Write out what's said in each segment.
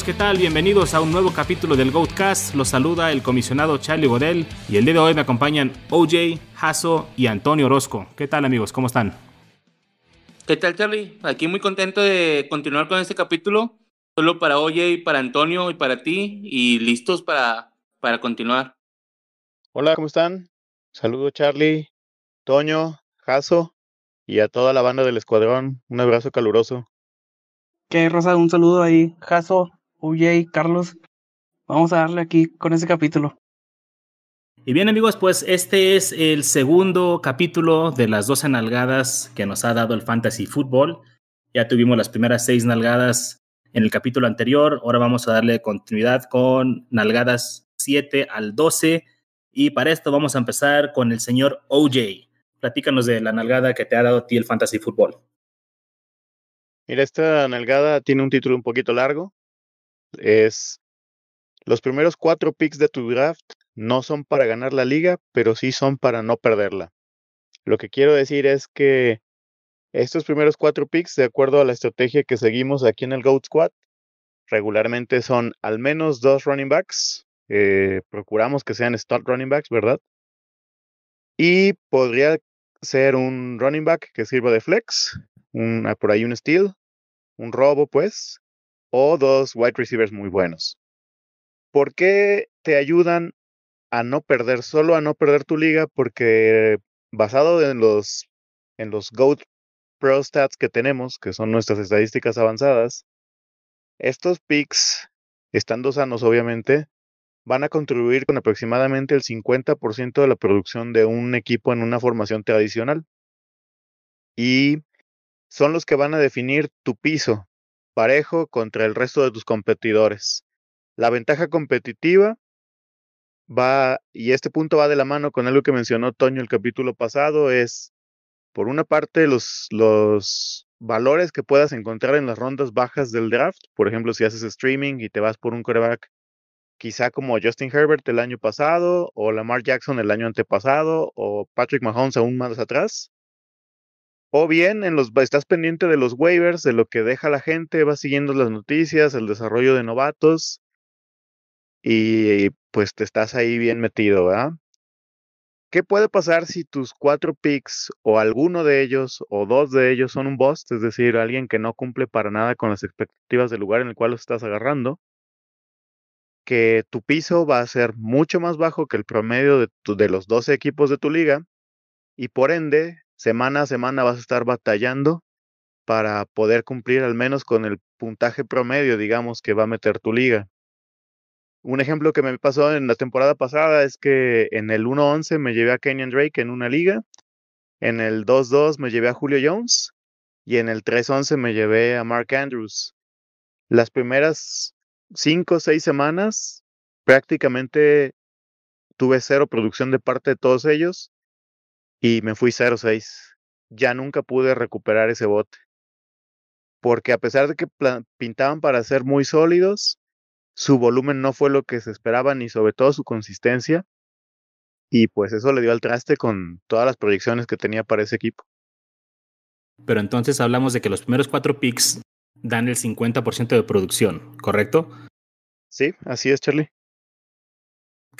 amigos? ¿Qué tal? Bienvenidos a un nuevo capítulo del Goatcast. Los saluda el comisionado Charlie Godel y el día de hoy me acompañan OJ, Hasso y Antonio Orozco. ¿Qué tal amigos? ¿Cómo están? ¿Qué tal Charlie? Aquí muy contento de continuar con este capítulo. Solo para OJ, para Antonio y para ti y listos para, para continuar. Hola, ¿cómo están? Saludo Charlie, Toño, Hasso y a toda la banda del escuadrón. Un abrazo caluroso. ¿Qué, Rosa? Un saludo ahí, Jaso, UJ, Carlos. Vamos a darle aquí con ese capítulo. Y bien amigos, pues este es el segundo capítulo de las 12 nalgadas que nos ha dado el Fantasy Football. Ya tuvimos las primeras seis nalgadas en el capítulo anterior, ahora vamos a darle continuidad con nalgadas 7 al 12 y para esto vamos a empezar con el señor OJ. Platícanos de la nalgada que te ha dado a ti el Fantasy Football. Mira, esta nalgada tiene un título un poquito largo. Es los primeros cuatro picks de tu draft no son para ganar la liga, pero sí son para no perderla. Lo que quiero decir es que estos primeros cuatro picks, de acuerdo a la estrategia que seguimos aquí en el Goat Squad, regularmente son al menos dos running backs. Eh, procuramos que sean start running backs, ¿verdad? Y podría ser un running back que sirva de flex, un, por ahí un steal, un robo, pues, o dos wide receivers muy buenos. ¿Por qué te ayudan a no perder, solo a no perder tu liga? Porque basado en los, en los GOAT Pro Stats que tenemos, que son nuestras estadísticas avanzadas, estos picks, estando sanos obviamente, van a contribuir con aproximadamente el 50% de la producción de un equipo en una formación tradicional. Y son los que van a definir tu piso parejo contra el resto de tus competidores. La ventaja competitiva va, y este punto va de la mano con algo que mencionó Toño el capítulo pasado, es, por una parte, los, los valores que puedas encontrar en las rondas bajas del draft. Por ejemplo, si haces streaming y te vas por un coreback quizá como Justin Herbert el año pasado, o Lamar Jackson el año antepasado, o Patrick Mahomes aún más atrás. O bien en los, estás pendiente de los waivers, de lo que deja la gente, vas siguiendo las noticias, el desarrollo de novatos, y pues te estás ahí bien metido, ¿verdad? ¿Qué puede pasar si tus cuatro picks o alguno de ellos o dos de ellos son un bust, es decir, alguien que no cumple para nada con las expectativas del lugar en el cual los estás agarrando? que tu piso va a ser mucho más bajo que el promedio de, de los 12 equipos de tu liga y por ende, semana a semana vas a estar batallando para poder cumplir al menos con el puntaje promedio, digamos, que va a meter tu liga. Un ejemplo que me pasó en la temporada pasada es que en el 1-11 me llevé a Kenyon Drake en una liga, en el 2-2 me llevé a Julio Jones y en el 3-11 me llevé a Mark Andrews. Las primeras cinco o seis semanas prácticamente tuve cero producción de parte de todos ellos y me fui 0-6. Ya nunca pude recuperar ese bote. Porque a pesar de que pintaban para ser muy sólidos, su volumen no fue lo que se esperaba ni sobre todo su consistencia. Y pues eso le dio al traste con todas las proyecciones que tenía para ese equipo. Pero entonces hablamos de que los primeros cuatro picks dan el 50% de producción, ¿correcto? Sí, así es, Charlie.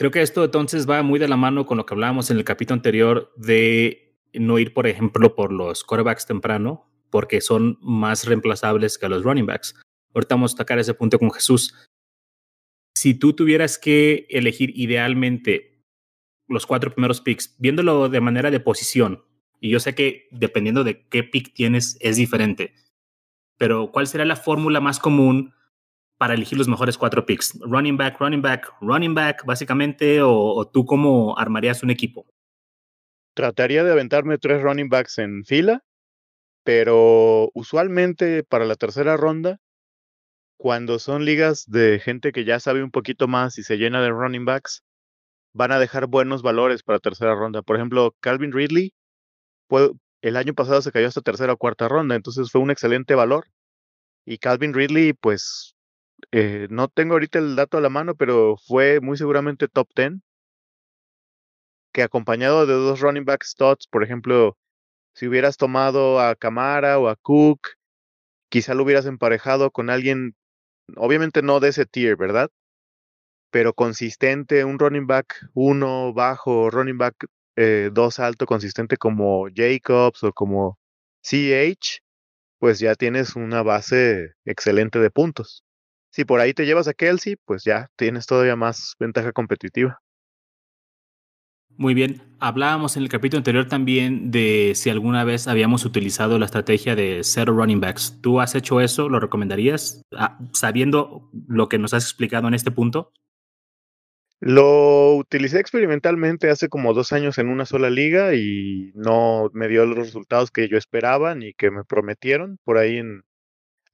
Creo que esto entonces va muy de la mano con lo que hablábamos en el capítulo anterior de no ir, por ejemplo, por los quarterbacks temprano, porque son más reemplazables que los running backs. Ahorita vamos a tocar ese punto con Jesús. Si tú tuvieras que elegir idealmente los cuatro primeros picks, viéndolo de manera de posición, y yo sé que dependiendo de qué pick tienes es diferente, pero ¿cuál sería la fórmula más común para elegir los mejores cuatro picks? Running back, running back, running back, básicamente, o, tú cómo armarías un equipo? Trataría de aventarme tres running backs en fila, pero usualmente para la tercera ronda, cuando son ligas de gente que ya sabe un poquito más y se llena de running backs, van a dejar buenos valores para tercera ronda. Por ejemplo, Calvin Ridley el año pasado se cayó hasta tercera o cuarta ronda, entonces fue un excelente valor. Y Calvin Ridley, pues, eh, no tengo ahorita el dato a la mano, pero fue muy seguramente top 10. Que acompañado de dos running back studs, por ejemplo, si hubieras tomado a Camara o a Cook, quizá lo hubieras emparejado con alguien obviamente no de ese tier, ¿verdad? Pero consistente, un running back uno bajo, running back eh, dos alto, consistente como Jacobs o como CH, pues ya tienes una base excelente de puntos. Si por ahí te llevas a Kelsey, pues ya tienes todavía más ventaja competitiva. Muy bien. Hablábamos en el capítulo anterior también de si alguna vez habíamos utilizado la estrategia de cero running backs. ¿Tú has hecho eso? ¿Lo recomendarías? Ah, sabiendo lo que nos has explicado en este punto. Lo utilicé experimentalmente hace como dos años en una sola liga y no me dio los resultados que yo esperaba ni que me prometieron por ahí en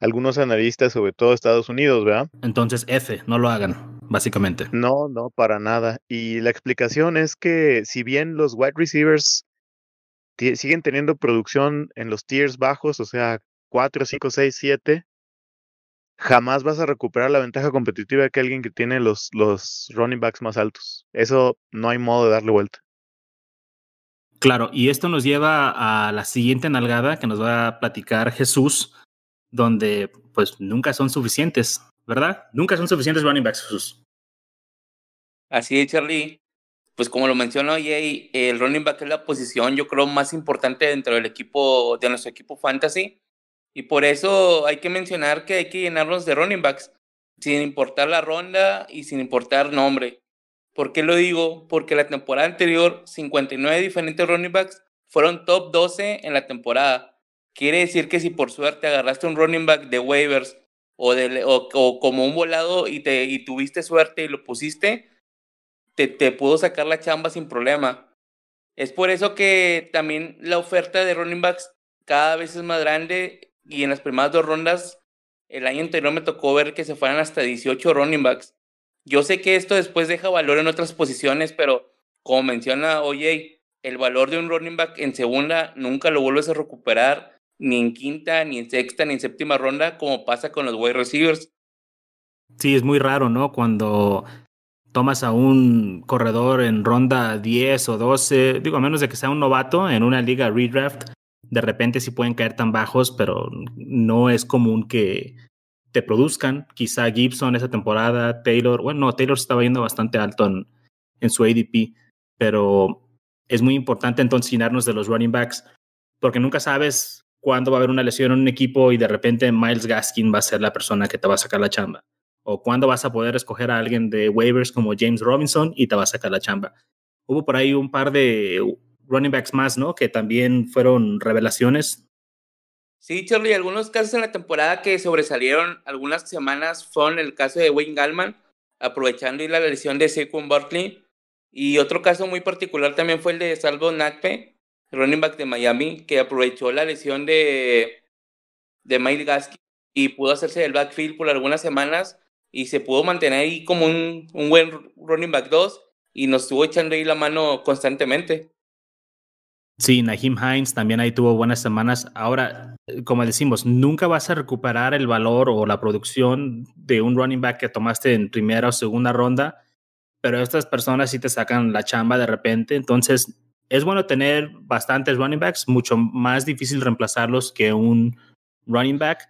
algunos analistas, sobre todo Estados Unidos, ¿verdad? Entonces, F, no lo hagan, básicamente. No, no, para nada. Y la explicación es que si bien los wide receivers siguen teniendo producción en los tiers bajos, o sea, 4, 5, 6, 7, jamás vas a recuperar la ventaja competitiva que alguien que tiene los, los running backs más altos. Eso no hay modo de darle vuelta. Claro, y esto nos lleva a la siguiente nalgada que nos va a platicar Jesús, donde pues nunca son suficientes, ¿verdad? Nunca son suficientes running backs, Jesús. Así es, Charlie. Pues como lo mencionó Jay, el running back es la posición, yo creo, más importante dentro del equipo, de nuestro equipo fantasy. Y por eso hay que mencionar que hay que llenarlos de running backs, sin importar la ronda y sin importar nombre. ¿Por qué lo digo? Porque la temporada anterior, 59 diferentes running backs fueron top 12 en la temporada. Quiere decir que si por suerte agarraste un running back de waivers o, de, o, como un volado y, te, y tuviste suerte y lo pusiste, te, te pudo sacar la chamba sin problema. Es por eso que también la oferta de running backs cada vez es más grande y en las primeras dos rondas, el año anterior me tocó ver que se fueran hasta 18 running backs. Yo sé que esto después deja valor en otras posiciones, pero como menciona Oye, el valor de un running back en segunda nunca lo vuelves a recuperar, ni en quinta, ni en sexta, ni en séptima ronda, como pasa con los wide receivers. Sí, es muy raro, ¿no? Cuando tomas a un corredor en ronda 10 o 12, digo, a menos de que sea un novato en una liga redraft, de repente sí pueden caer tan bajos, pero no es común que te produzcan. Quizá Gibson esa temporada, Taylor, bueno, no, Taylor estaba yendo bastante alto en, en su ADP, pero es muy importante entonces llenarnos de los running backs, porque nunca sabes cuándo va a haber una lesión en un equipo y de repente Miles Gaskin va a ser la persona que te va a sacar la chamba. O cuándo vas a poder escoger a alguien de waivers como James Robinson y te va a sacar la chamba. Hubo por ahí un par de running backs más, ¿no? Que también fueron revelaciones. Sí, Charlie, algunos casos en la temporada que sobresalieron algunas semanas fueron el caso de Wayne Gallman, aprovechando la lesión de Saquon Barkley. Y otro caso muy particular también fue el de Salvo Nakpe, running back de Miami, que aprovechó la lesión de, de Mike Gaskin y pudo hacerse del backfield por algunas semanas y se pudo mantener ahí como un, un buen running back 2 y nos estuvo echando ahí la mano constantemente. Sí, Nahim Hines también ahí tuvo buenas semanas. Ahora, eh, como decimos, nunca vas a recuperar el valor o la producción de un running back que tomaste en primera o segunda ronda, pero estas personas sí te sacan la chamba de repente. Entonces, es bueno tener bastantes running backs, mucho más difícil reemplazarlos que un running back.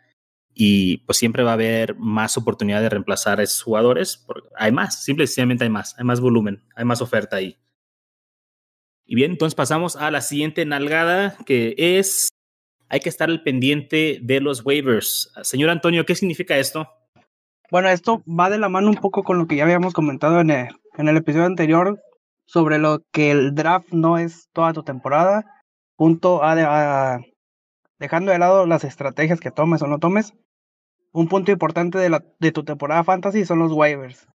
Y pues siempre va a haber más oportunidad de reemplazar a esos jugadores. Porque hay más, simplemente hay más, hay más volumen, hay más oferta ahí. Y bien, entonces pasamos a la siguiente nalgada, que es, hay que estar al pendiente de los waivers. Señor Antonio, ¿qué significa esto? Bueno, esto va de la mano un poco con lo que ya habíamos comentado en el, en el episodio anterior sobre lo que el draft no es toda tu temporada. Punto a, dejando de lado las estrategias que tomes o no tomes. Un punto importante de, la, de tu temporada fantasy son los waivers.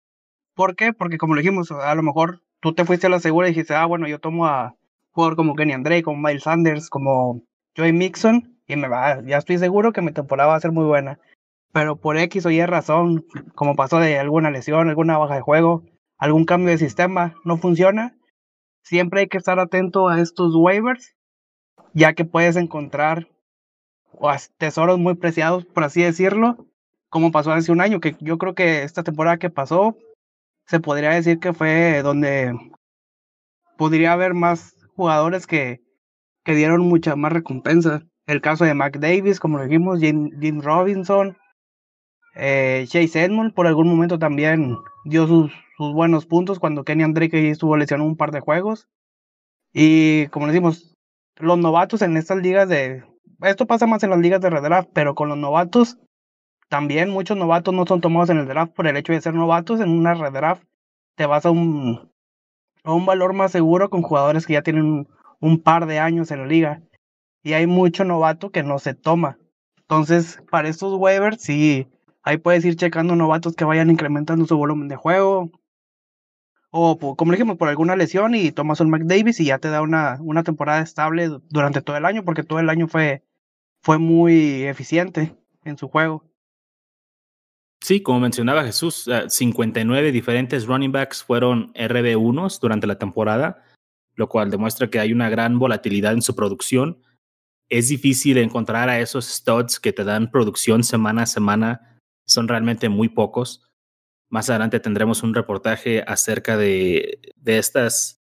¿Por qué? Porque como lo dijimos, a lo mejor tú te fuiste a la segura y dijiste, ah, bueno, yo tomo a jugador como Kenny Andre, como Miles Sanders, como Joey Mixon, y me va, ya estoy seguro que mi temporada va a ser muy buena. Pero por X o Y razón, como pasó de alguna lesión, alguna baja de juego, algún cambio de sistema, no funciona, siempre hay que estar atento a estos waivers, ya que puedes encontrar tesoros muy preciados, por así decirlo, como pasó hace un año, que yo creo que esta temporada que pasó se podría decir que fue donde podría haber más jugadores que, que dieron mucha más recompensa. El caso de Mac Davis, como lo dijimos, Jim, Robinson, Eh, Chase Edmond por algún momento también dio sus, sus buenos puntos cuando Kenny Drake estuvo lesionado un par de juegos. Y como decimos, los novatos en estas ligas de... Esto pasa más en las ligas de redraft, pero con los novatos, también muchos novatos no son tomados en el draft por el hecho de ser novatos. En una redraft te vas a un, a un valor más seguro con jugadores que ya tienen un, un par de años en la liga. Y hay mucho novato que no se toma. Entonces, para estos waivers, sí, ahí puedes ir checando novatos que vayan incrementando su volumen de juego, o como dijimos, por alguna lesión y tomas un McDavis y ya te da una, una temporada estable durante todo el año, porque todo el año fue, fue muy eficiente en su juego. Sí, como mencionaba Jesús, 59 diferentes running backs fueron RB1s durante la temporada, lo cual demuestra que hay una gran volatilidad en su producción. Es difícil encontrar a esos studs que te dan producción semana a semana, son realmente muy pocos. Más adelante tendremos un reportaje acerca de, estas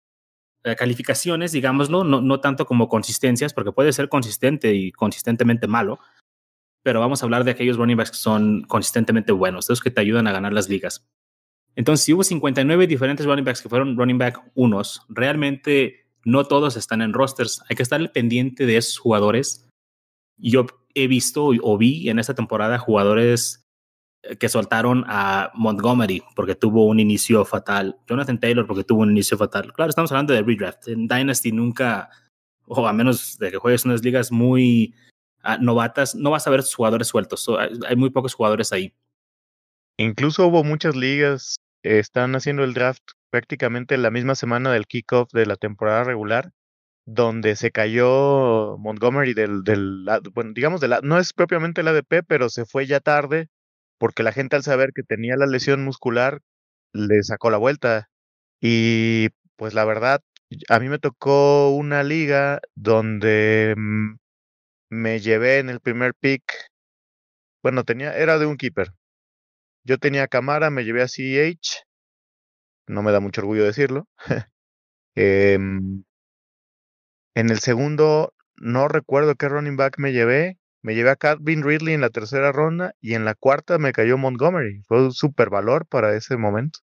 eh, calificaciones, digámoslo, no, tanto como consistencias, porque puede ser consistente y consistentemente malo, pero vamos a hablar de aquellos running backs que son consistentemente buenos, esos que te ayudan a ganar las ligas. Entonces, si hubo 59 diferentes running backs que fueron running back unos, realmente no todos están en rosters. Hay que estar pendiente de esos jugadores. Yo he visto o vi en esta temporada jugadores que soltaron a Montgomery porque tuvo un inicio fatal, Jonathan Taylor porque tuvo un inicio fatal. Claro, estamos hablando de redraft. En Dynasty nunca, o a menos de que juegues unas ligas muy uh, novatas, no vas a ver jugadores sueltos. Hay, hay, muy pocos jugadores ahí. Incluso hubo muchas ligas, eh, están haciendo el draft prácticamente la misma semana del kickoff de la temporada regular, donde se cayó Montgomery del, del bueno, digamos, de la, no es propiamente el ADP, pero se fue ya tarde porque la gente al saber que tenía la lesión muscular le sacó la vuelta. Y pues la verdad, a mí me tocó una liga donde mm, me llevé en el primer pick. Bueno, tenía, era de un keeper. Yo tenía cámara, me llevé a CH. No me da mucho orgullo decirlo. eh, en el segundo, no recuerdo qué running back me llevé. Me llevé a Calvin Ridley en la tercera ronda y en la cuarta me cayó Montgomery. Fue un super valor para ese momento.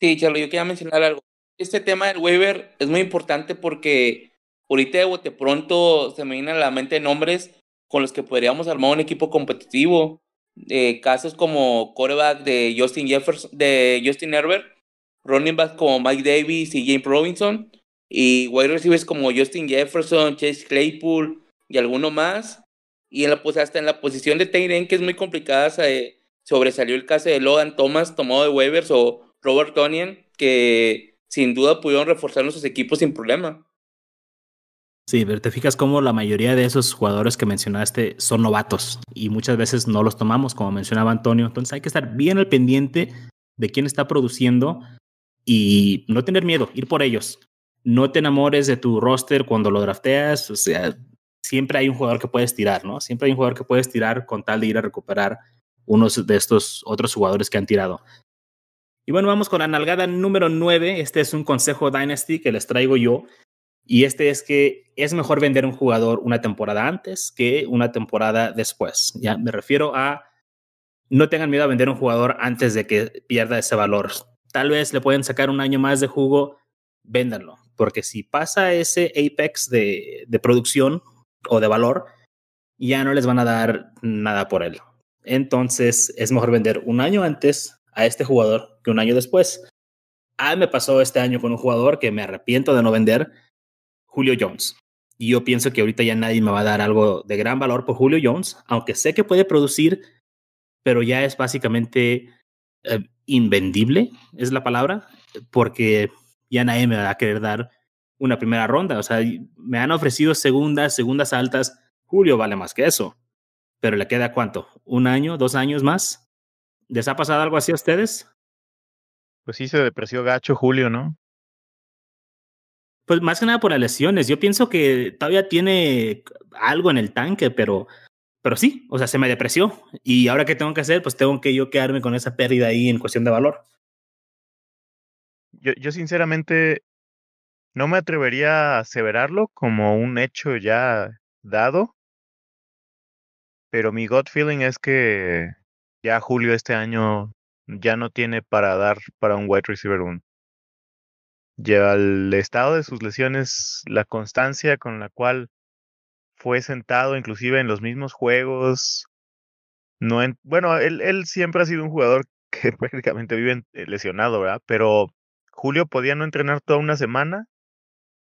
Sí, Charlie, yo quería mencionar algo. Este tema del waiver es muy importante porque ahorita de bote pronto se me vienen a la mente nombres con los que podríamos armar un equipo competitivo. Eh, casos como coreback de Justin Jefferson, de Justin Herbert, running back como Mike Davis y James Robinson, y wide receivers como Justin Jefferson, Chase Claypool, y alguno más. Y en la, pues hasta en la posición de Tayden, que es muy complicada, sobresalió el caso de Logan Thomas, tomado de waivers, o Robert Tonian, que sin duda pudieron reforzar nuestros equipos sin problema. Sí, pero te fijas cómo la mayoría de esos jugadores que mencionaste son novatos y muchas veces no los tomamos, como mencionaba Antonio. Entonces hay que estar bien al pendiente de quién está produciendo y no tener miedo, ir por ellos. No te enamores de tu roster cuando lo drafteas, o sea, siempre hay un jugador que puedes tirar, ¿no? Siempre hay un jugador que puedes tirar con tal de ir a recuperar unos de estos otros jugadores que han tirado. Y bueno, vamos con la nalgada número 9. Este es un consejo Dynasty que les traigo yo. Y este es que es mejor vender un jugador una temporada antes que una temporada después. Ya me refiero a no tengan miedo a vender un jugador antes de que pierda ese valor. Tal vez le pueden sacar un año más de jugo, véndanlo. Porque si pasa ese apex de, de producción, o de valor, ya no les van a dar nada por él. Entonces es mejor vender un año antes a este jugador que un año después. A mí me pasó este año con un jugador que me arrepiento de no vender, Julio Jones. Y yo pienso que ahorita ya nadie me va a dar algo de gran valor por Julio Jones, aunque sé que puede producir, pero ya es básicamente eh, invendible, es la palabra, porque ya nadie me va a querer dar una primera ronda. O sea, me han ofrecido segundas, segundas altas. Julio vale más que eso. Pero le queda cuánto? ¿Un año, dos años más? ¿Les ha pasado algo así a ustedes? Pues sí, se depreció gacho Julio, ¿no? Pues más que nada por las lesiones. Yo pienso que todavía tiene algo en el tanque, pero, pero sí, o sea, se me depreció. Y ahora qué tengo que hacer, pues tengo que yo quedarme con esa pérdida ahí en cuestión de valor. Yo, yo sinceramente no me atrevería a aseverarlo como un hecho ya dado, pero mi gut feeling es que ya Julio este año ya no tiene para dar para un wide receiver 1. Ya el estado de sus lesiones, la constancia con la cual fue sentado inclusive en los mismos juegos, no bueno, él, él siempre ha sido un jugador que prácticamente vive eh, lesionado, ¿verdad? Pero Julio podía no entrenar toda una semana,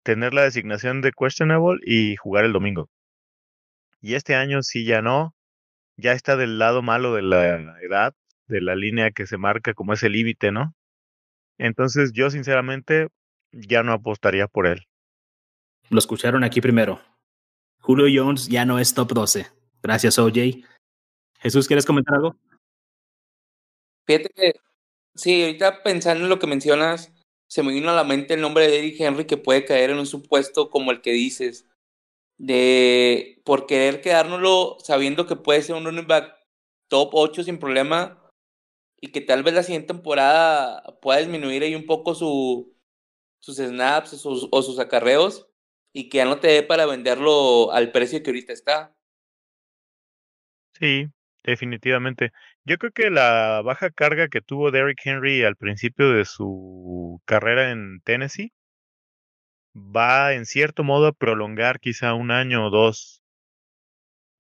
tener la designación de questionable y jugar el domingo. Y este año sí ya no, ya está del lado malo de la edad, de la línea que se marca como ese límite, ¿no? Entonces yo sinceramente ya no apostaría por él. Lo escucharon aquí primero. Julio Jones ya no es top 12. Gracias, OJ. Jesús, ¿quieres comentar algo? Fíjate que, sí, ahorita pensando en lo que mencionas, se me vino a la mente el nombre de Eric Henry que puede caer en un supuesto como el que dices, de por querer quedárnoslo sabiendo que puede ser un running back top 8 sin problema y que tal vez la siguiente temporada pueda disminuir ahí un poco su, sus snaps o sus, o sus acarreos y que ya no te dé para venderlo al precio que ahorita está. Sí, definitivamente. Yo creo que la baja carga que tuvo Derrick Henry al principio de su carrera en Tennessee va en cierto modo a prolongar quizá un año o dos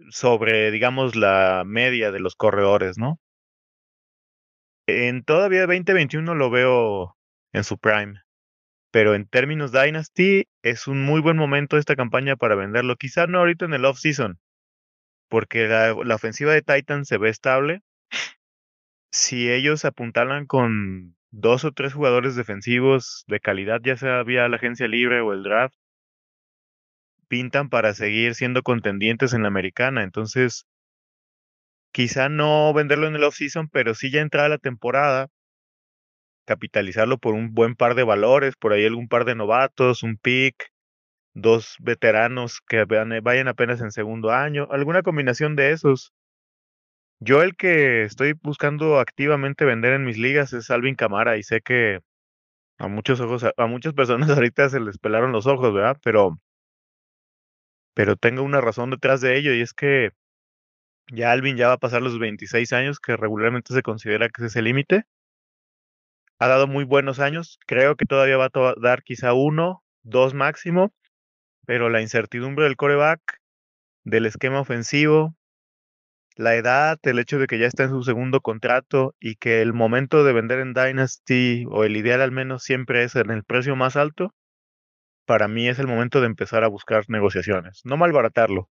sobre, digamos, la media de los corredores, ¿no? En todavía 2021 lo veo en su prime, pero en términos Dynasty es un muy buen momento esta campaña para venderlo. Quizá no ahorita en el off-season, porque la, la ofensiva de Titans se ve estable. Si ellos apuntalan con dos o tres jugadores defensivos de calidad, ya sea vía la agencia libre o el draft, pintan para seguir siendo contendientes en la americana. Entonces, quizá no venderlo en el off-season, pero sí ya entrar a la temporada, capitalizarlo por un buen par de valores, por ahí algún par de novatos, un pick, dos veteranos que vayan apenas en segundo año, alguna combinación de esos. Yo el que estoy buscando activamente vender en mis ligas es Alvin Camara y sé que a muchos ojos, a muchas personas ahorita se les pelaron los ojos, ¿verdad? Pero pero tengo una razón detrás de ello y es que ya Alvin ya va a pasar los 26 años que regularmente se considera que es ese límite. Ha dado muy buenos años, creo que todavía va a dar quizá uno, dos máximo, pero la incertidumbre del coreback, del esquema ofensivo, la edad, el hecho de que ya está en su segundo contrato y que el momento de vender en Dynasty, o el ideal al menos, siempre es en el precio más alto, para mí es el momento de empezar a buscar negociaciones. No malbaratarlo,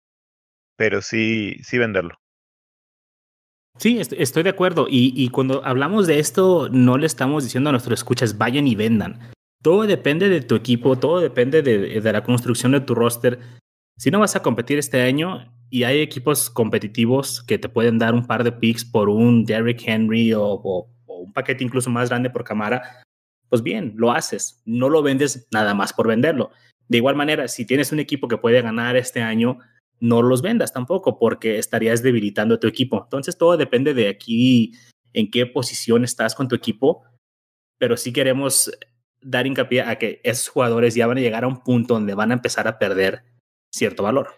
pero sí, sí venderlo. Sí, estoy de acuerdo. Y, y, cuando hablamos de esto, no le estamos diciendo a nuestros escuchas, vayan y vendan. Todo depende de tu equipo, todo depende de, de la construcción de tu roster. Si no vas a competir este año y hay equipos competitivos que te pueden dar un par de picks por un Derrick Henry o, un paquete incluso más grande por cámara, pues bien, lo haces, no lo vendes nada más por venderlo. De igual manera, si tienes un equipo que puede ganar este año, no los vendas tampoco porque estarías debilitando a tu equipo. Entonces todo depende de aquí en qué posición estás con tu equipo, pero sí queremos dar hincapié a que esos jugadores ya van a llegar a un punto donde van a empezar a perder cierto valor.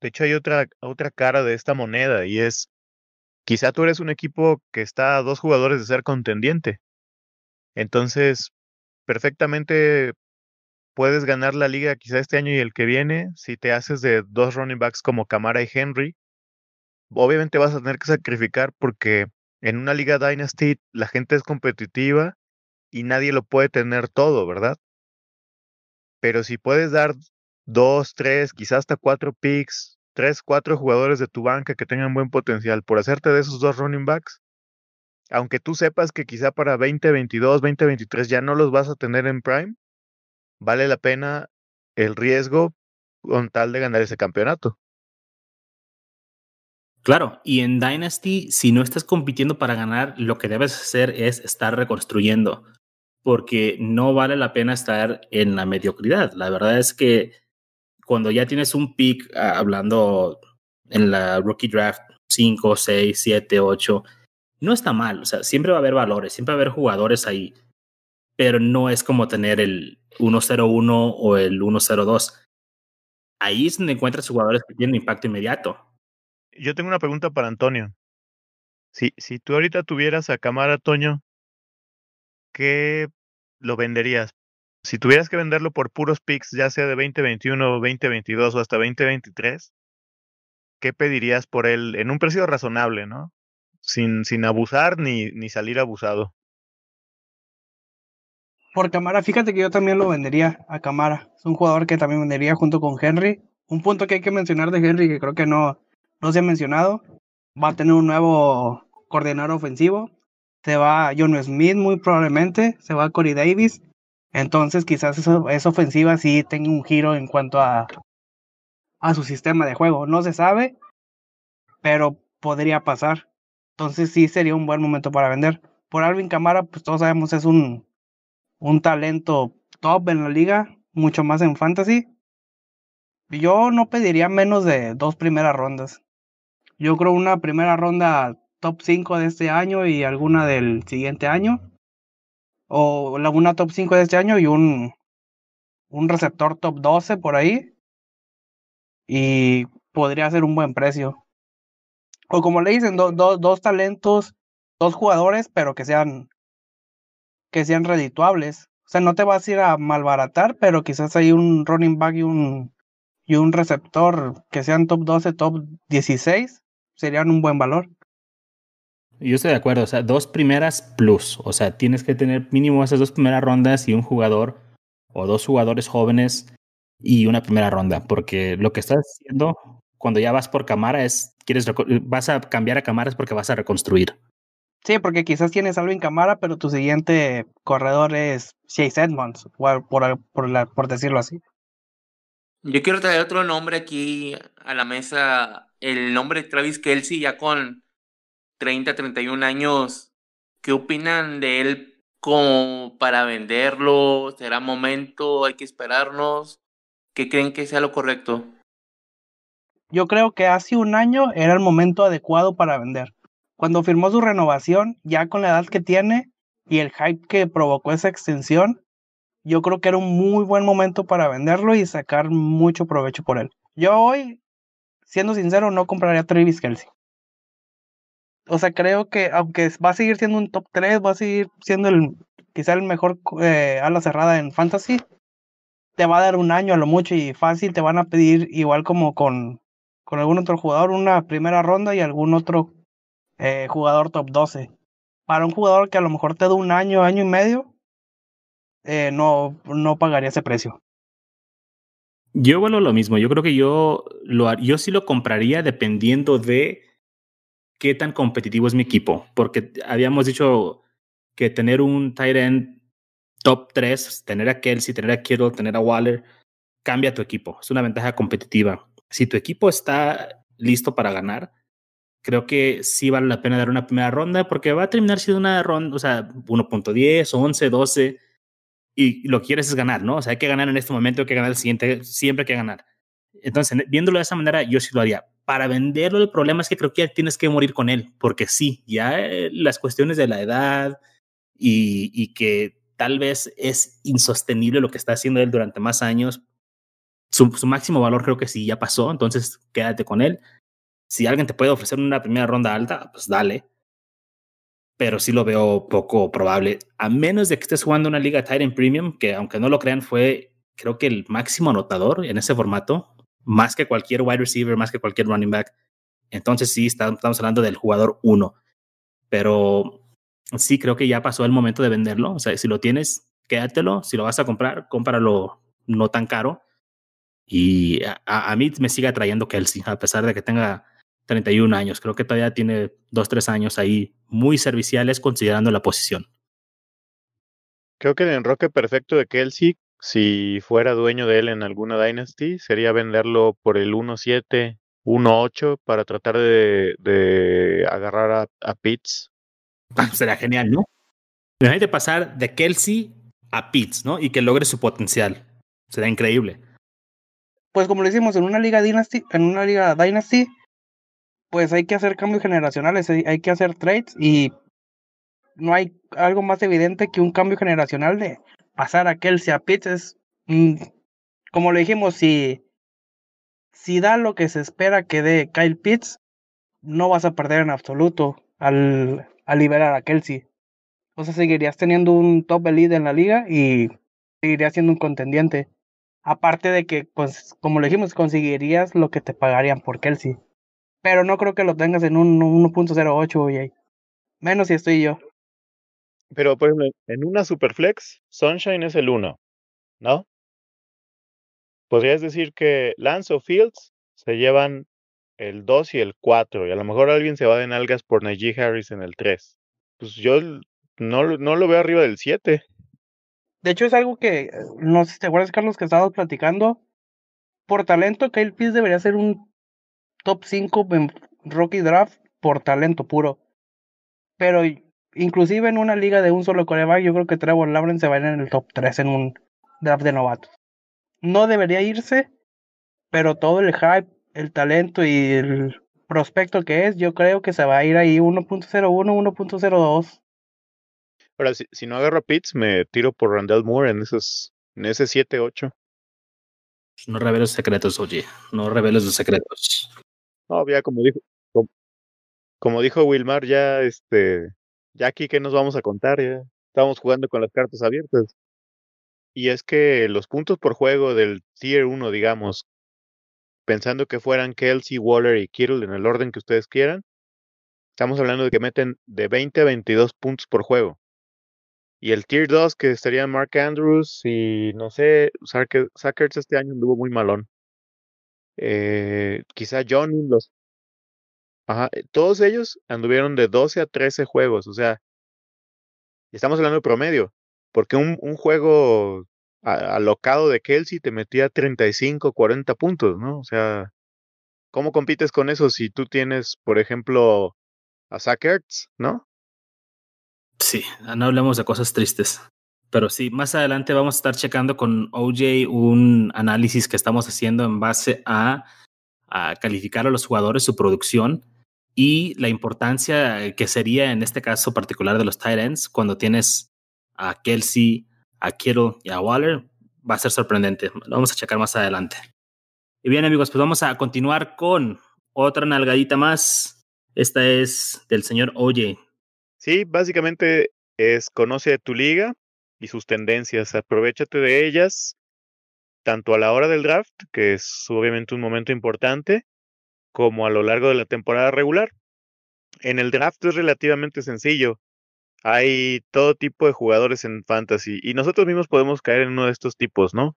De hecho, hay otra, otra cara de esta moneda y es, quizá tú eres un equipo que está a dos jugadores de ser contendiente entonces, perfectamente puedes ganar la liga quizá este año y el que viene si te haces de dos running backs como Camara y Henry. Obviamente vas a tener que sacrificar porque en una liga Dynasty la gente es competitiva y nadie lo puede tener todo, ¿verdad? Pero si puedes dar dos, tres, quizás hasta cuatro picks, tres, cuatro jugadores de tu banca que tengan buen potencial por hacerte de esos dos running backs, aunque tú sepas que quizá para 2022, 2023 ya no los vas a tener en Prime, vale la pena el riesgo con tal de ganar ese campeonato. Claro, y en Dynasty, si no estás compitiendo para ganar, lo que debes hacer es estar reconstruyendo, porque no vale la pena estar en la mediocridad. La verdad es que cuando ya tienes un pick, ah, hablando en la rookie draft 5, 6, 7, 8, no está mal, o sea, siempre va a haber valores, siempre va a haber jugadores ahí, pero no es como tener el 1-0-1 o el 1-0-2. Ahí es donde encuentras jugadores que tienen impacto inmediato. yo tengo una pregunta para Antonio. Si, si tú ahorita tuvieras a Camara, Toño, ¿qué lo venderías? Si tuvieras que venderlo por puros picks, ya sea de 2021, 2022 o hasta 2023, ¿qué pedirías por él en un precio razonable, no? Sin, sin abusar ni, ni salir abusado. Por Camara, fíjate que yo también lo vendería a Camara. Es un jugador que también vendería junto con Henry. Un punto que hay que mencionar de Henry, que creo que no, no se ha mencionado, va a tener un nuevo coordinador ofensivo. Se va John Smith muy probablemente, se va Corey Davis. Entonces quizás esa ofensiva sí tenga un giro en cuanto a, a su sistema de juego. No se sabe, pero podría pasar. Entonces sí sería un buen momento para vender. Por Alvin Camara, pues todos sabemos es un, un talento top en la liga, mucho más en fantasy. Yo no pediría menos de dos primeras rondas. Yo creo una primera ronda top 5 de este año y alguna del siguiente año. O una top 5 de este año y un, un receptor top 12 por ahí. Y podría ser un buen precio. O como le dicen, dos talentos, dos jugadores, pero que sean que sean redituables. O sea, no te vas a ir a malbaratar, pero quizás hay un running back y un, y un receptor que sean top 12, top 16 serían un buen valor. Yo estoy de acuerdo, o sea, dos primeras plus, o sea, tienes que tener mínimo esas dos primeras rondas y un jugador o dos jugadores jóvenes y una primera ronda, porque lo que estás haciendo cuando ya vas por cámara es, quieres, vas a cambiar a cámaras porque vas a reconstruir. Sí, porque quizás tienes algo en cámara, pero tu siguiente corredor es Chase Edmonds, por, por, por, por decirlo así. Yo quiero traer otro nombre aquí a la mesa, el nombre de Travis Kelsey, ya con 30, 31 años. ¿Qué opinan de él como para venderlo? ¿Será momento? ¿Hay que esperarnos? ¿Qué creen que sea lo correcto? Yo creo que hace un año era el momento adecuado para vender. Cuando firmó su renovación, ya con la edad que tiene y el hype que provocó esa extensión, yo creo que era un muy buen momento para venderlo y sacar mucho provecho por él. Yo hoy, siendo sincero, no compraría Travis Kelsey. O sea, creo que aunque va a seguir siendo un top 3, va a seguir siendo el quizá el mejor eh, ala cerrada en fantasy, te va a dar un año a lo mucho y fácil te van a pedir igual como con, con algún otro jugador una primera ronda y algún otro eh, jugador top 12. Para un jugador que a lo mejor te da un año, año y medio, eh, no, no pagaría ese precio. Yo vuelvo lo mismo. Yo creo que yo, lo, yo sí lo compraría dependiendo de qué tan competitivo es mi equipo. Porque habíamos dicho que tener un tight end top 3, tener a Kelsey, tener a Kittle, tener a Waller, cambia tu equipo. Es una ventaja competitiva. Si tu equipo está listo para ganar, creo que sí vale la pena dar una primera ronda porque va a terminar siendo una ronda, o sea, 1.10, 11, 12 y lo que quieres es ganar, ¿no? O sea, hay que ganar en este momento, hay que ganar el siguiente, siempre hay que ganar. Entonces, viéndolo de esa manera, yo sí lo haría. Para venderlo, el problema es que creo que tienes que morir con él, porque sí, ya eh, las cuestiones de la edad y, y que tal vez es insostenible lo que está haciendo él durante más años. Su, su, máximo valor creo que sí ya pasó, entonces quédate con él. Si alguien te puede ofrecer una primera ronda alta, pues dale pero sí lo veo poco probable, a menos de que estés jugando una liga Titan Premium, que aunque no lo crean fue creo que el máximo anotador en ese formato, más que cualquier wide receiver, más que cualquier running back. Entonces sí, estamos hablando del jugador uno, pero sí creo que ya pasó el momento de venderlo. O sea, si lo tienes, quédatelo. Si lo vas a comprar, cómpralo no tan caro. Y a, a mí me sigue atrayendo Kelsey, a pesar de que tenga 31 años. Creo que todavía tiene 2, 3 años ahí muy serviciales considerando la posición. Creo que el enroque perfecto de Kelsey, si fuera dueño de él en alguna Dynasty, sería venderlo por el 1.7, 1.8 para tratar de, de agarrar a, a Pitts. Sería genial, ¿no? de pasar de Kelsey a Pitts, ¿no? Y que logre su potencial. Sería increíble. Pues como lo hicimos en una liga Dynasty, en una liga Dynasty, pues hay que hacer cambios generacionales, hay, que hacer trades y no hay algo más evidente que un cambio generacional de pasar a Kelsey a Pitts. Es, mm, como le dijimos, si, si da lo que se espera que dé Kyle Pitts, no vas a perder en absoluto al, al liberar a Kelsey. O sea, seguirías teniendo un top elite en la liga y seguirías siendo un contendiente. Aparte de que, pues, como le dijimos, conseguirías lo que te pagarían por Kelsey. Pero no creo que lo tengas en un 1.08, oye. Menos si estoy yo. Pero, por ejemplo, en una Superflex, Sunshine es el 1, ¿no? Podrías decir que Lance o Fields se llevan el 2 y el 4, y a lo mejor alguien se va de nalgas por Najee Harris en el 3. Pues yo no, no lo veo arriba del 7. De hecho, es algo que, no sé si te acuerdas, Carlos, que estábamos platicando. Por talento, Kyle Pitts debería ser un top 5 en Rocky Draft por talento puro. Pero inclusive en una liga de un solo coreback, yo creo que Trevor Lawrence se va a ir en el top 3 en un draft de novatos. No debería irse, pero todo el hype, el talento y el prospecto que es, yo creo que se va a ir ahí 1.01, 1.02. Ahora, si, si, no agarro a Pitts, me tiro por Randall Moore en esos, en ese 7-8. No reveles secretos, oye. No reveles los secretos. No, ya como dijo, como, como, dijo Wilmar, ya este, ya aquí que nos vamos a contar, ya estamos jugando con las cartas abiertas. Y es que los puntos por juego del Tier 1, digamos, pensando que fueran Kelsey, Waller y Kittle en el orden que ustedes quieran, estamos hablando de que meten de 20 a 22 puntos por juego. Y el Tier 2, que estaría Mark Andrews y no sé, Sackers este año anduvo muy malón. Eh, quizá John los. Ajá, eh, todos ellos anduvieron de 12 a 13 juegos, o sea, estamos hablando de promedio, porque un, un juego alocado de Kelsey te metía 35, 40 puntos, ¿no? O sea, ¿cómo compites con eso si tú tienes, por ejemplo, a Sackers, ¿no? Sí, no hablemos de cosas tristes. Pero sí, más adelante vamos a estar checando con OJ un análisis que estamos haciendo en base a, a calificar a los jugadores, su producción y la importancia que sería en este caso particular de los tight ends cuando tienes a Kelsey, a Kittle y a Waller. Va a ser sorprendente. Lo vamos a checar más adelante. Y bien, amigos, pues vamos a continuar con otra nalgadita más. Esta es del señor OJ. Sí, básicamente es conoce tu liga y sus tendencias, aprovechate de ellas, tanto a la hora del draft, que es obviamente un momento importante, como a lo largo de la temporada regular. En el draft es relativamente sencillo. Hay todo tipo de jugadores en fantasy y nosotros mismos podemos caer en uno de estos tipos, ¿no?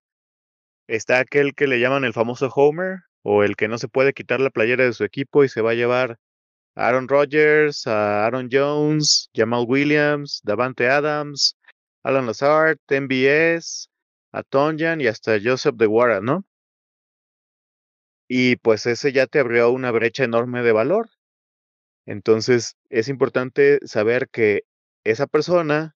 Está aquel que le llaman el famoso Homer o el que no se puede quitar la playera de su equipo y se va a llevar Aaron Rodgers, a Aaron Jones, Jamal Williams, Davante Adams, Alan Lazard, MBS, a Tonjan y hasta Joseph de Guara, ¿no? Y pues ese ya te abrió una brecha enorme de valor. Entonces es importante saber que esa persona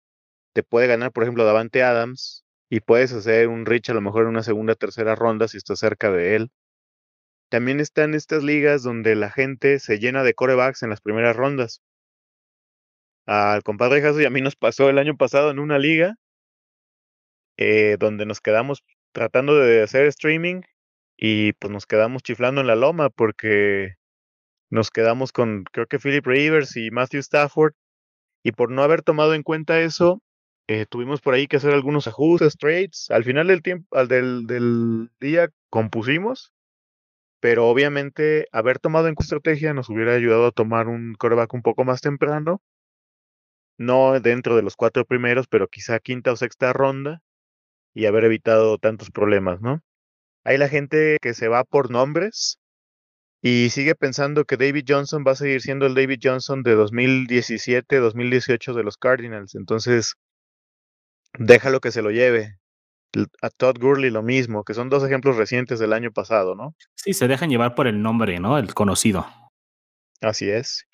te puede ganar, por ejemplo, Davante Adams y puedes hacer un reach a lo mejor en una segunda, tercera ronda si estás cerca de él. También están estas ligas donde la gente se llena de corebacks en las primeras rondas. Al compadre Jaso y a mí nos pasó el año pasado en una liga eh, donde nos quedamos tratando de hacer streaming y pues nos quedamos chiflando en la loma porque nos quedamos con creo que Philip Rivers y Matthew Stafford y por no haber tomado en cuenta eso eh, tuvimos por ahí que hacer algunos ajustes, trades. Al final del tiempo, al del, del día compusimos pero obviamente haber tomado en estrategia nos hubiera ayudado a tomar un coreback un poco más temprano, no dentro de los cuatro primeros, pero quizá quinta o sexta ronda y haber evitado tantos problemas, ¿no? Hay la gente que se va por nombres y sigue pensando que David Johnson va a seguir siendo el David Johnson de 2017, 2018 de los Cardinals, entonces déjalo que se lo lleve a Todd Gurley lo mismo, que son dos ejemplos recientes del año pasado, ¿no? Sí, se dejan llevar por el nombre, ¿no? El conocido. Así es.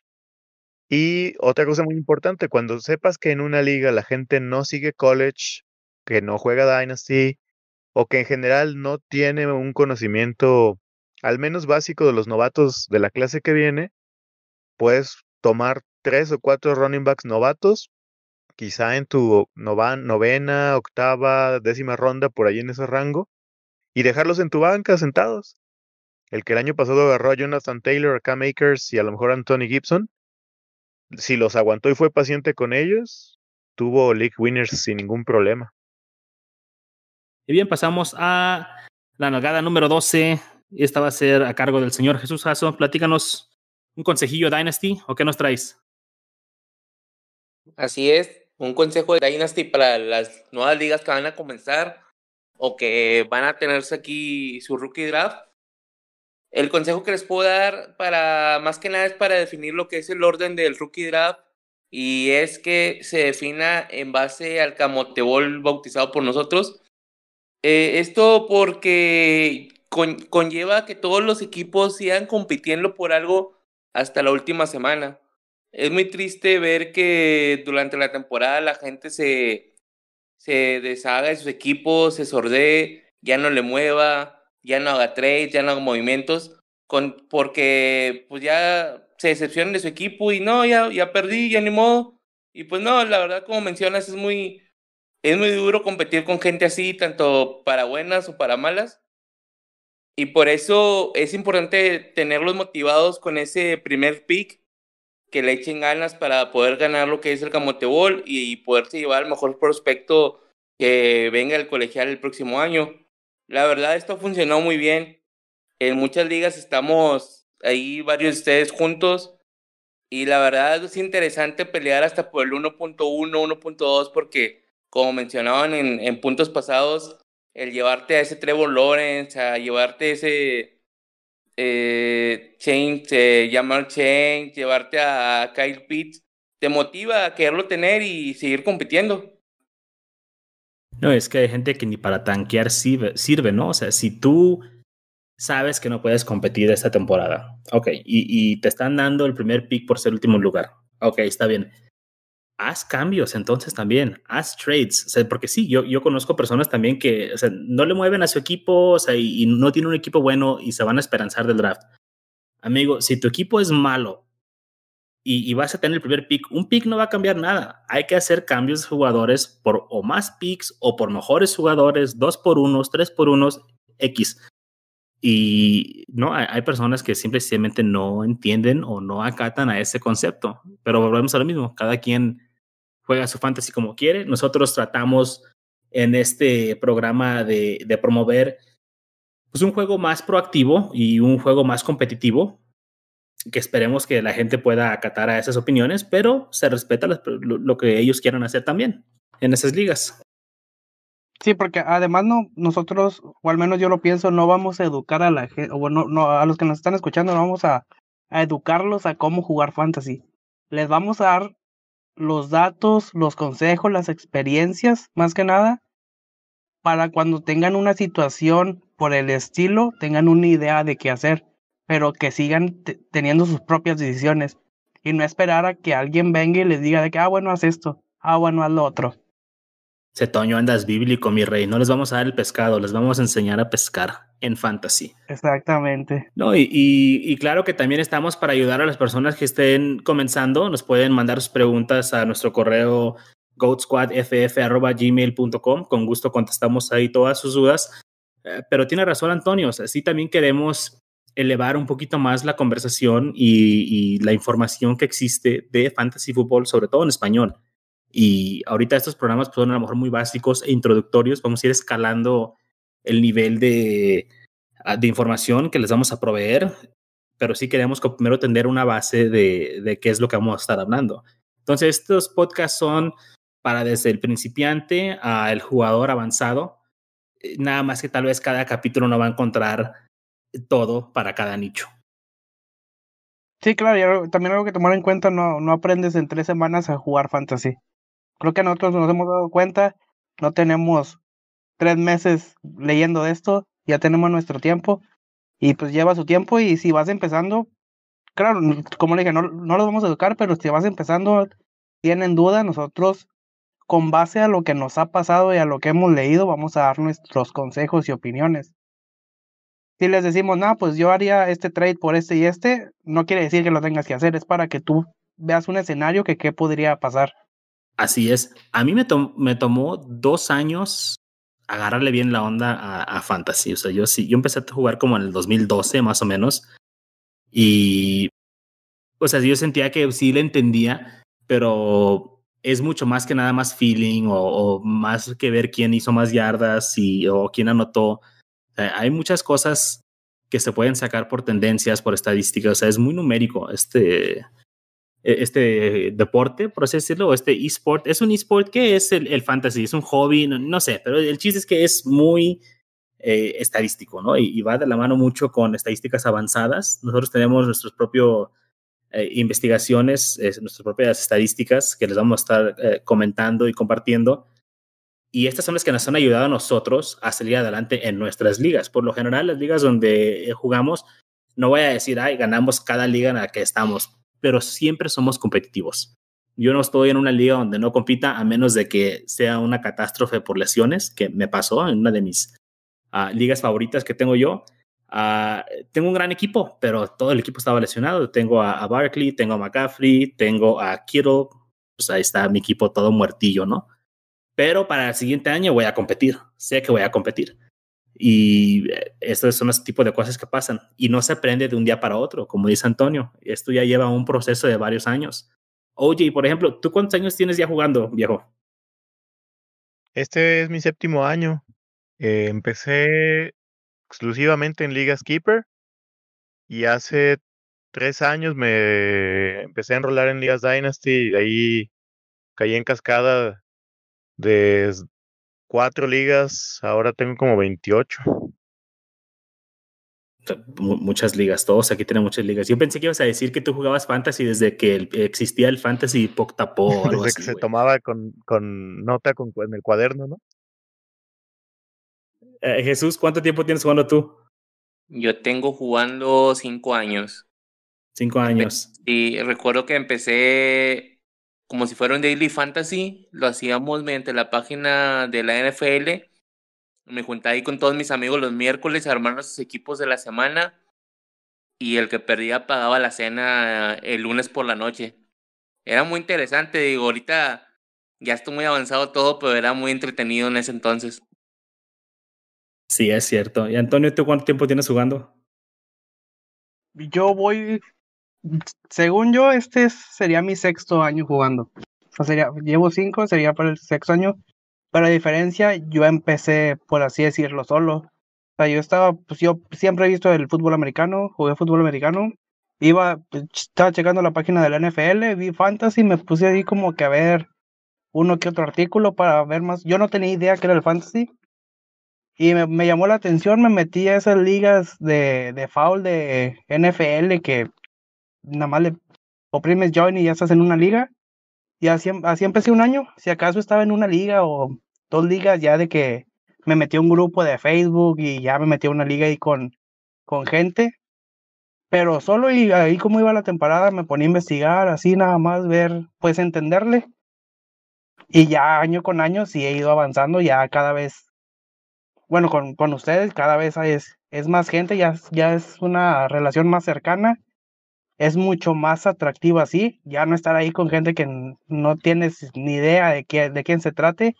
Y otra cosa muy importante, cuando sepas que en una liga la gente no sigue college, que no juega Dynasty, o que en general no tiene un conocimiento al menos básico de los novatos de la clase que viene, puedes tomar tres o cuatro running backs novatos quizá en tu novena, octava, décima ronda, por ahí en ese rango, y dejarlos en tu banca sentados. el que el año pasado agarró a Jonathan Taylor, a Cam Akers y a lo mejor a Anthony Gibson, si los aguantó y fue paciente con ellos, tuvo league winners sin ningún problema. Y bien, pasamos a la nalgada número 12. Y esta va a ser a cargo del señor Jesús Jasso. Platícanos un consejillo Dynasty o qué nos traes. Así es, un consejo de Dynasty para las nuevas ligas que van a comenzar o que van a tenerse aquí su rookie draft. El consejo que les puedo dar para más que nada es para definir lo que es el orden del rookie draft y es que se defina en base al camotebol bautizado por nosotros. Eh, esto porque conlleva que todos los equipos sigan compitiendo por algo hasta la última semana. Es muy triste ver que durante la temporada la gente se, se deshaga de sus equipos, se sordee, ya no le mueva, ya no haga trades, ya no haga movimientos, con, porque pues ya se decepcionan de su equipo y no, ya, ya perdí, ya ni modo. Y pues no, la verdad, como mencionas, es muy, es muy duro competir con gente así, tanto para buenas o para malas. Y por eso es importante tenerlos motivados con ese primer pick, que le echen ganas para poder ganar lo que es el Camote Bowl y poderse llevar el mejor prospecto que venga al colegial el próximo año. La verdad, esto funcionó muy bien. En muchas ligas estamos ahí varios de ustedes juntos. Y la verdad es interesante pelear hasta por el 1.1, 1.2, porque como mencionaban en, puntos pasados, el llevarte a ese Trevor Lawrence, a llevarte ese eh, Change, eh, llamar Change, llevarte a Kyle Pitts, te motiva a quererlo tener y seguir compitiendo. No, es que hay gente que ni para tanquear sirve, ¿no? O sea, si tú sabes que no puedes competir esta temporada, ok, y, te están dando el primer pick por ser último lugar, ok, está bien. Haz cambios entonces también, haz trades, o sea, porque sí, yo, yo conozco personas también que o sea, no le mueven a su equipo, o sea, y, y no tienen un equipo bueno y se van a esperanzar del draft. Amigo, si tu equipo es malo y, vas a tener el primer pick, un pick no va a cambiar nada. Hay que hacer cambios de jugadores por o más picks o por mejores jugadores, dos por unos, tres por unos, X. Y no, hay, personas que simplemente no entienden o no acatan a ese concepto. Pero volvemos a lo mismo, cada quien juega su fantasy como quiere. Nosotros tratamos en este programa de, promover pues, un juego más proactivo y un juego más competitivo que esperemos que la gente pueda acatar a esas opiniones, pero se respeta lo, que ellos quieran hacer también en esas ligas. Sí, porque además no, nosotros, o al menos yo lo pienso, no vamos a educar a la gente, o bueno, no, a los que nos están escuchando, no vamos a, a educarlos a cómo jugar fantasy. Les vamos a dar los datos, los consejos, las experiencias, más que nada, para cuando tengan una situación por el estilo, tengan una idea de qué hacer pero que sigan teniendo sus propias decisiones y no esperar a que alguien venga y les diga de que, ah, bueno, haz esto, ah, bueno, haz lo otro. Se Toño, andas bíblico, mi rey. No les vamos a dar el pescado, les vamos a enseñar a pescar en fantasy. Exactamente. No, y, y, claro que también estamos para ayudar a las personas que estén comenzando. Nos pueden mandar sus preguntas a nuestro correo goatsquadff.gmail.com. Con gusto contestamos ahí todas sus dudas. Eh, pero tiene razón Antonio, o sea, sí también queremos elevar un poquito más la conversación y, la información que existe de fantasy fútbol, sobre todo en español. Y ahorita estos programas pues, son a lo mejor muy básicos e introductorios. Vamos a ir escalando el nivel de, ah, de información que les vamos a proveer, pero sí queremos primero tener una base de, de qué es lo que vamos a estar hablando. Entonces, estos podcasts son para desde el principiante al jugador avanzado. Eh, nada más que tal vez cada capítulo no va a encontrar todo para cada nicho. Sí, claro, y también algo que tomar en cuenta, no, no aprendes en tres semanas a jugar fantasy. Creo que nosotros nos hemos dado cuenta, no tenemos tres meses leyendo esto, ya tenemos nuestro tiempo y pues lleva su tiempo y si vas empezando, claro, como le dije, no, no los vamos a educar, pero si vas empezando, tienen duda, nosotros con base a lo que nos ha pasado y a lo que hemos leído, vamos a dar nuestros consejos y opiniones si les decimos, no, pues yo haría este trade por este y este, no quiere decir que lo tengas que hacer, es para que tú veas un escenario que qué podría pasar. Así es. A mí me, me tomó dos años agarrarle bien la onda a, a, Fantasy. O sea, yo sí, yo empecé a jugar como en el 2012 más o menos. Y, o sea, yo sentía que sí le entendía, pero es mucho más que nada más feeling o, o más que ver quién hizo más yardas y, o quién anotó. O sea, hay muchas cosas que se pueden sacar por tendencias, por estadísticas. O sea, es muy numérico este, este deporte, por así decirlo, o este eSport. ¿Es un eSport? ¿Qué es el, el fantasy? ¿Es un hobby? No, no, sé, pero el chiste es que es muy eh, estadístico, ¿no? Y, y, va de la mano mucho con estadísticas avanzadas. Nosotros tenemos nuestros propios eh, investigaciones, eh, nuestras propias estadísticas que les vamos a estar eh, comentando y compartiendo. Y estas son las que nos han ayudado a nosotros a salir adelante en nuestras ligas. Por lo general, las ligas donde jugamos, no voy a decir, ay, ganamos cada liga en la que estamos, pero siempre somos competitivos. Yo no estoy en una liga donde no compita a menos de que sea una catástrofe por lesiones, que me pasó en una de mis uh, ligas favoritas que tengo yo. Uh, tengo un gran equipo, pero todo el equipo estaba lesionado. Tengo a, a Barkley, tengo a McCaffrey, tengo a Kittle. Pues ahí está mi equipo todo muertillo, ¿no? Pero para el siguiente año voy a competir. Sé que voy a competir. Y estos son los tipos de cosas que pasan. Y no se aprende de un día para otro, como dice Antonio. Esto ya lleva un proceso de varios años. Oye, por ejemplo, ¿tú cuántos años tienes ya jugando, viejo? Este es mi séptimo año. Eh, empecé exclusivamente en Ligas Keeper y hace tres años me empecé a enrolar en Ligas Dynasty y ahí caí en cascada de cuatro ligas, ahora tengo como 28. Muchas ligas, todos aquí tienen muchas ligas. Yo pensé que ibas a decir que tú jugabas fantasy desde que el, existía el fantasy Poc Tapó algo desde así. que se wey. tomaba con, con nota con, en el cuaderno, ¿no? Eh, Jesús, ¿cuánto tiempo tienes jugando tú? Yo tengo jugando cinco años. Cinco años. Y recuerdo que empecé como si fuera un daily fantasy, lo hacíamos mediante la página de la NFL. Me junté ahí con todos mis amigos los miércoles a armar nuestros equipos de la semana y el que perdía pagaba la cena el lunes por la noche. Era muy interesante, digo, ahorita ya estoy muy avanzado todo, pero era muy entretenido en ese entonces. Sí, es cierto. Y Antonio, ¿tú cuánto tiempo tienes jugando? Yo voy, según yo, este sería mi sexto año jugando. Sería, llevo cinco, sería para el sexto año. Pero a diferencia, yo empecé, por así decirlo, solo. O sea, yo estaba, pues yo siempre he visto el fútbol americano, jugué fútbol americano. Iba, pues, estaba checando la página de la NFL, vi fantasy, me puse ahí como que a ver uno que otro artículo para ver más. Yo no tenía idea que era el fantasy. Y me, me llamó la atención, me metí a esas ligas de, de foul de NFL que nada más le oprimes join y ya estás en una liga. Y así, así empecé un año. Si acaso estaba en una liga o dos ligas ya de que me metí a un grupo de Facebook y ya me metí a una liga ahí con, con gente. Pero solo y ahí como iba la temporada me ponía a investigar, así nada más ver, pues entenderle. Y ya año con año sí he ido avanzando, ya cada vez, bueno, con, con ustedes cada vez es, es más gente, ya, ya es una relación más cercana es mucho más atractivo así, ya no estar ahí con gente que no tienes ni idea de, qué, de quién se trate,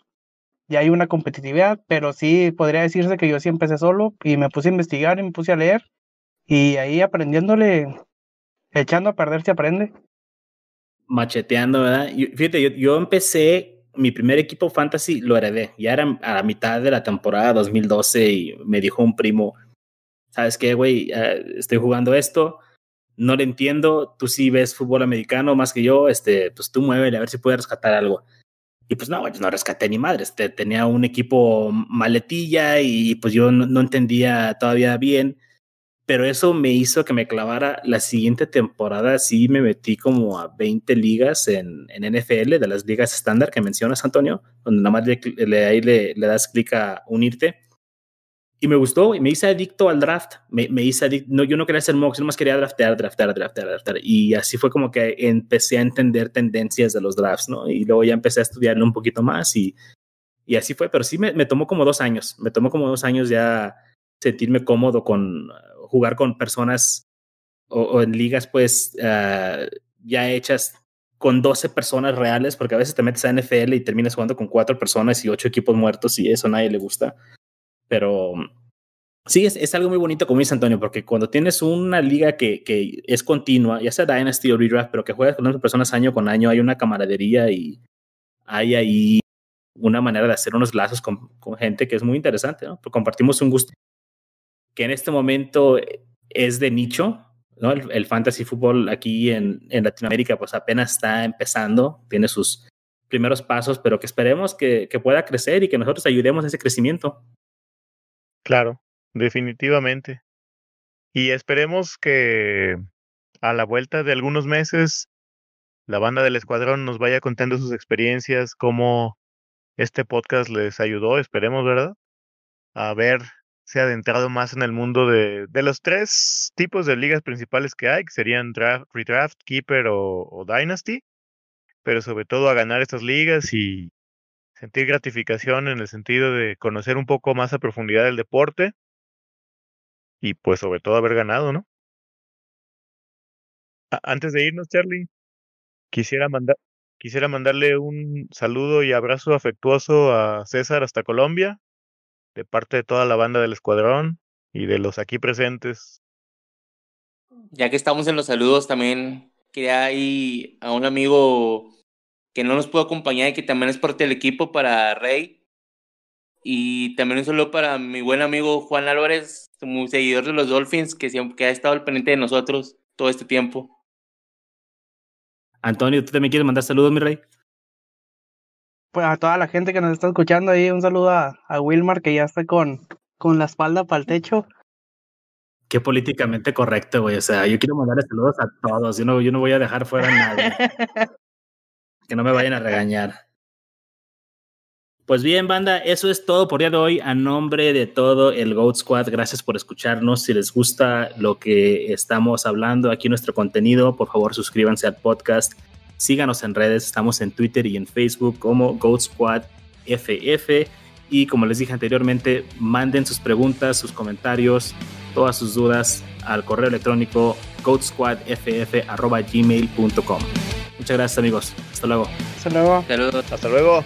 ya hay una competitividad, pero sí podría decirse que yo sí empecé solo y me puse a investigar y me puse a leer y ahí aprendiéndole, echando a perder se aprende. Macheteando, ¿verdad? Y fíjate, yo, yo empecé, mi primer equipo fantasy lo heredé, ya era a la mitad de la temporada 2012 y me dijo un primo, ¿sabes qué, güey? Uh, estoy jugando esto, no le entiendo, tú sí ves fútbol americano más que yo, este, pues tú muévele a ver si puedes rescatar algo. Y pues no, pues no rescaté ni madre, este, tenía un equipo maletilla y pues yo no, no, entendía todavía bien, pero eso me hizo que me clavara la siguiente temporada, sí me metí como a 20 ligas en, en NFL, de las ligas estándar que mencionas, Antonio, donde nada más le, le, ahí le, le das clic a unirte y me gustó y me hice adicto al draft. Me, me hice adicto. No, yo no quería hacer mocks, nomás quería draftear, draftear, draftear, draftear. Y así fue como que empecé a entender tendencias de los drafts, ¿no? Y luego ya empecé a estudiarlo un poquito más y, y así fue. Pero sí me, me tomó como dos años. Me tomó como dos años ya sentirme cómodo con uh, jugar con personas o, o, en ligas, pues, uh, ya hechas con 12 personas reales, porque a veces te metes a NFL y terminas jugando con cuatro personas y ocho equipos muertos y eso a nadie le gusta. Pero sí, es, es algo muy bonito, como dice Antonio, porque cuando tienes una liga que, que es continua, ya sea Dynasty o Redraft, pero que juegas con otras personas año con año, hay una camaradería y hay ahí una manera de hacer unos lazos con, con gente que es muy interesante, ¿no? Porque compartimos un gusto que en este momento es de nicho, ¿no? El, fantasy fútbol aquí en, en, Latinoamérica pues apenas está empezando, tiene sus primeros pasos, pero que esperemos que, que pueda crecer y que nosotros ayudemos a ese crecimiento. Claro, definitivamente. Y esperemos que a la vuelta de algunos meses la banda del escuadrón nos vaya contando sus experiencias, cómo este podcast les ayudó, esperemos, ¿verdad? A ver se ha adentrado más en el mundo de, de, los tres tipos de ligas principales que hay, que serían draft, redraft, keeper o, o, dynasty, pero sobre todo a ganar estas ligas y sentir gratificación en el sentido de conocer un poco más a profundidad el deporte y pues sobre todo haber ganado, ¿no? Antes de irnos, Charlie, quisiera quisiera mandarle un saludo y abrazo afectuoso a César hasta Colombia, de parte de toda la banda del escuadrón y de los aquí presentes. Ya que estamos en los saludos, también quería ir a un amigo que no nos pudo acompañar y que también es parte del equipo para Rey. Y también un saludo para mi buen amigo Juan Álvarez, muy seguidor de los Dolphins, que siempre que ha estado al pendiente de nosotros todo este tiempo. Antonio, ¿tú también quieres mandar saludos, mi rey? pues a toda la gente que nos está escuchando ahí, un saludo a, a Wilmar que ya está con, con la espalda para el techo. Qué políticamente correcto, güey. O sea, yo quiero mandarle saludos a todos. Yo no, yo no voy a dejar fuera a nadie. que no me vayan a regañar. Pues bien, banda, eso es todo por día de hoy. A nombre de todo el Goat Squad, gracias por escucharnos. Si les gusta lo que estamos hablando aquí, nuestro contenido, por favor suscríbanse al podcast Síganos en redes, estamos en Twitter y en Facebook como Goat Squad FF. Y como les dije anteriormente, manden sus preguntas, sus comentarios, todas sus dudas al correo electrónico goatsquadff.gmail.com. Muchas gracias amigos. Hasta luego. Hasta luego. Saludos. Hasta luego.